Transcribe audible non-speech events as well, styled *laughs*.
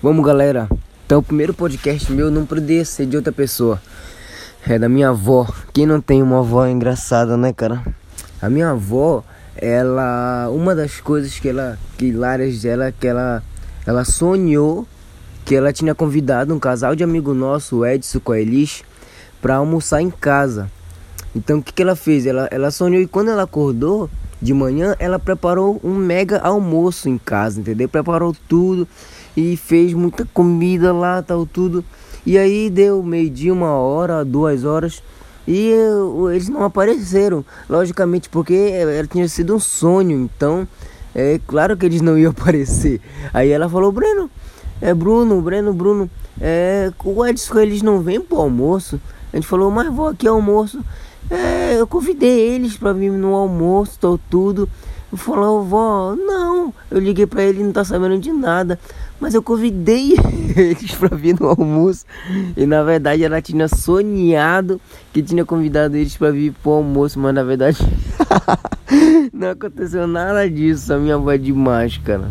Vamos, galera. Então, o primeiro podcast meu não poderia ser de outra pessoa. É da minha avó. Quem não tem uma avó é engraçada, né, cara? A minha avó, ela. Uma das coisas que ela. Que hilárias dela, que ela. Ela sonhou que ela tinha convidado um casal de amigo nosso, o Edson com a Elis, pra almoçar em casa. Então, o que, que ela fez? Ela, ela sonhou e quando ela acordou de manhã, ela preparou um mega almoço em casa, entendeu? Preparou tudo e fez muita comida lá, tal, tudo. E aí deu meio-dia, uma hora, duas horas. E eu, eles não apareceram, logicamente, porque ela tinha sido um sonho. Então, é claro que eles não iam *laughs* aparecer. Aí ela falou: Breno, é Bruno, Breno, Bruno, é, o Edson, eles não vêm pro almoço. A gente falou: Mas vou aqui almoço. É, eu convidei eles para vir no almoço, tal, tudo. Falou, vó, não. Eu liguei para ele, não tá sabendo de nada. Mas eu convidei *laughs* eles para vir no almoço. E na verdade ela tinha sonhado que tinha convidado eles para vir pro almoço. Mas na verdade *laughs* não aconteceu nada disso. A minha avó é demais, cara.